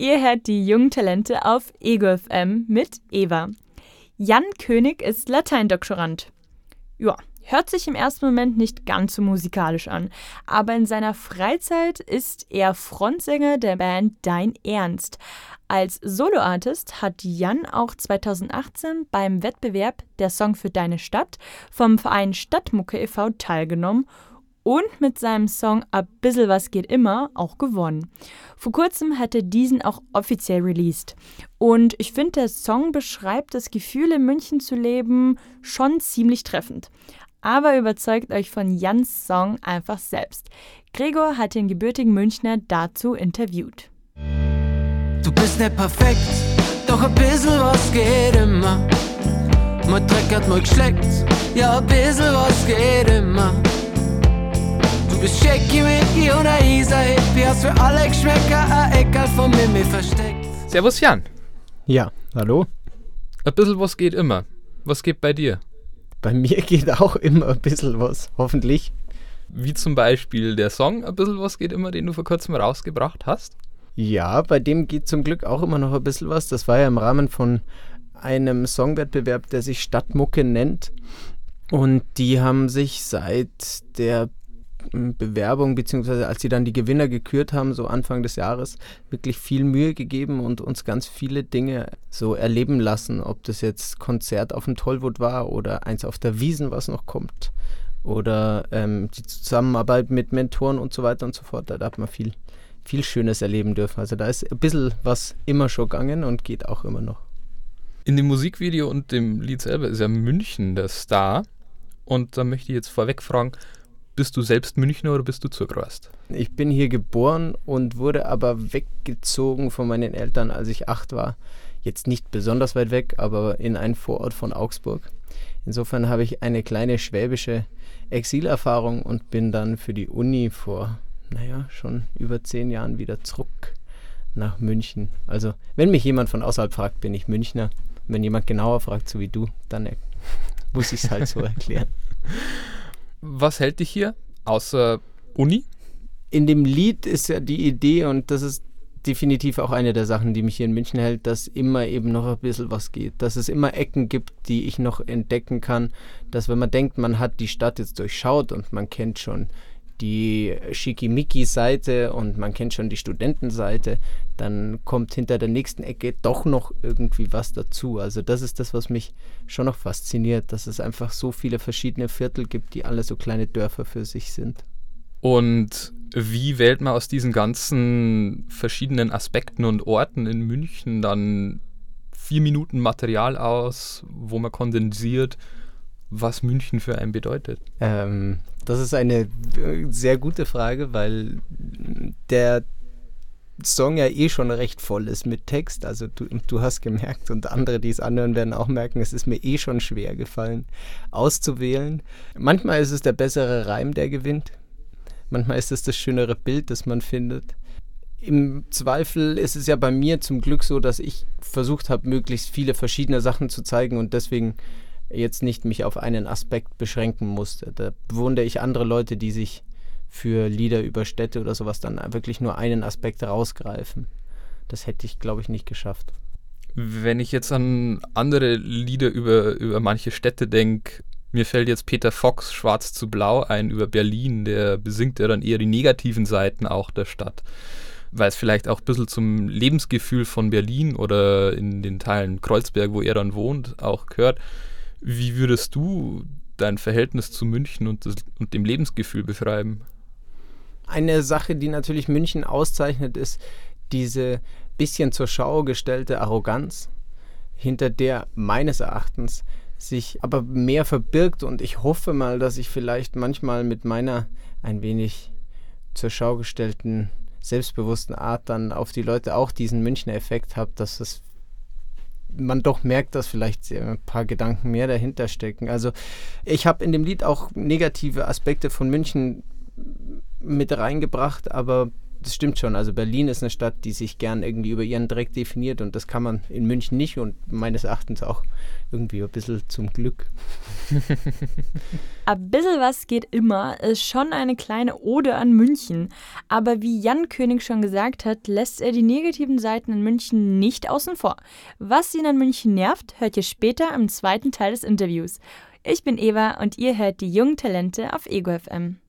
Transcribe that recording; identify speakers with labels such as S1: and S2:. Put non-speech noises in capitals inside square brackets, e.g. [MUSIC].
S1: Ihr hört die jungen Talente auf Ego FM mit Eva. Jan König ist Lateindoktorand. Ja, hört sich im ersten Moment nicht ganz so musikalisch an, aber in seiner Freizeit ist er Frontsänger der Band Dein Ernst. Als Soloartist hat Jan auch 2018 beim Wettbewerb Der Song für deine Stadt vom Verein Stadtmucke e.V. teilgenommen und mit seinem Song A bissel was geht immer auch gewonnen. Vor kurzem hat er diesen auch offiziell released. Und ich finde, der Song beschreibt das Gefühl, in München zu leben, schon ziemlich treffend. Aber überzeugt euch von Jans Song einfach selbst. Gregor hat den gebürtigen Münchner dazu interviewt.
S2: Du bist nicht perfekt, doch ein bisschen was geht immer. Mal dreckert, mal geschleckt, ja, ein bisschen was geht immer bist Mickey und ein Isa Hippie, hast für alle Geschmäcker ein Eckerl von mir versteckt.
S3: Servus Jan.
S4: Ja, hallo.
S3: Ein bisschen was geht immer. Was geht bei dir?
S4: Bei mir [LAUGHS] geht auch immer ein bisschen was, hoffentlich.
S3: Wie zum Beispiel der Song Ein bisschen was geht immer, den du vor kurzem rausgebracht hast?
S4: Ja, bei dem geht zum Glück auch immer noch ein bisschen was. Das war ja im Rahmen von einem Songwettbewerb, der sich Stadtmucke nennt. Und die haben sich seit der Bewerbung, beziehungsweise als sie dann die Gewinner gekürt haben, so Anfang des Jahres, wirklich viel Mühe gegeben und uns ganz viele Dinge so erleben lassen. Ob das jetzt Konzert auf dem Tollwood war oder eins auf der Wiesen, was noch kommt, oder ähm, die Zusammenarbeit mit Mentoren und so weiter und so fort. Da hat man viel, viel Schönes erleben dürfen. Also da ist ein bisschen was immer schon gegangen und geht auch immer noch.
S3: In dem Musikvideo und dem Lied selber ist ja München der Star. Und da möchte ich jetzt vorweg fragen, bist du selbst Münchner oder bist du zugereist?
S4: Ich bin hier geboren und wurde aber weggezogen von meinen Eltern, als ich acht war. Jetzt nicht besonders weit weg, aber in einen Vorort von Augsburg. Insofern habe ich eine kleine schwäbische Exilerfahrung und bin dann für die Uni vor, naja, schon über zehn Jahren wieder zurück nach München. Also, wenn mich jemand von außerhalb fragt, bin ich Münchner. Wenn jemand genauer fragt, so wie du, dann muss ich es halt so erklären. [LAUGHS]
S3: Was hält dich hier außer Uni?
S4: In dem Lied ist ja die Idee und das ist definitiv auch eine der Sachen, die mich hier in München hält, dass immer eben noch ein bisschen was geht. Dass es immer Ecken gibt, die ich noch entdecken kann. Dass wenn man denkt, man hat die Stadt jetzt durchschaut und man kennt schon die Schickimicki-Seite und man kennt schon die Studentenseite, dann kommt hinter der nächsten Ecke doch noch irgendwie was dazu. Also das ist das, was mich schon noch fasziniert, dass es einfach so viele verschiedene Viertel gibt, die alle so kleine Dörfer für sich sind.
S3: Und wie wählt man aus diesen ganzen verschiedenen Aspekten und Orten in München dann vier Minuten Material aus, wo man kondensiert, was München für einen bedeutet?
S4: Ähm, das ist eine sehr gute Frage, weil der Song ja eh schon recht voll ist mit Text. Also du, du hast gemerkt und andere, die es anhören, werden auch merken, es ist mir eh schon schwer gefallen, auszuwählen. Manchmal ist es der bessere Reim, der gewinnt. Manchmal ist es das schönere Bild, das man findet. Im Zweifel ist es ja bei mir zum Glück so, dass ich versucht habe, möglichst viele verschiedene Sachen zu zeigen und deswegen jetzt nicht mich auf einen Aspekt beschränken musste. Da bewundere ich andere Leute, die sich für Lieder über Städte oder sowas dann wirklich nur einen Aspekt rausgreifen. Das hätte ich, glaube ich, nicht geschafft.
S3: Wenn ich jetzt an andere Lieder über, über manche Städte denke, mir fällt jetzt Peter Fox Schwarz zu Blau ein über Berlin, der besingt ja dann eher die negativen Seiten auch der Stadt, weil es vielleicht auch ein bisschen zum Lebensgefühl von Berlin oder in den Teilen Kreuzberg, wo er dann wohnt, auch gehört. Wie würdest du dein Verhältnis zu München und, das, und dem Lebensgefühl beschreiben?
S4: Eine Sache, die natürlich München auszeichnet, ist diese bisschen zur Schau gestellte Arroganz, hinter der meines Erachtens sich aber mehr verbirgt und ich hoffe mal, dass ich vielleicht manchmal mit meiner ein wenig zur Schau gestellten selbstbewussten Art dann auf die Leute auch diesen Münchner Effekt habe, dass es man doch merkt, dass vielleicht ein paar Gedanken mehr dahinter stecken. Also ich habe in dem Lied auch negative Aspekte von München mit reingebracht, aber das stimmt schon. Also Berlin ist eine Stadt, die sich gern irgendwie über ihren Dreck definiert und das kann man in München nicht und meines Erachtens auch irgendwie ein bisschen zum Glück. [LAUGHS]
S1: Ein bisschen was geht immer ist schon eine kleine Ode an München. Aber wie Jan König schon gesagt hat, lässt er die negativen Seiten in München nicht außen vor. Was ihn an München nervt, hört ihr später im zweiten Teil des Interviews. Ich bin Eva und ihr hört die jungen Talente auf Ego FM.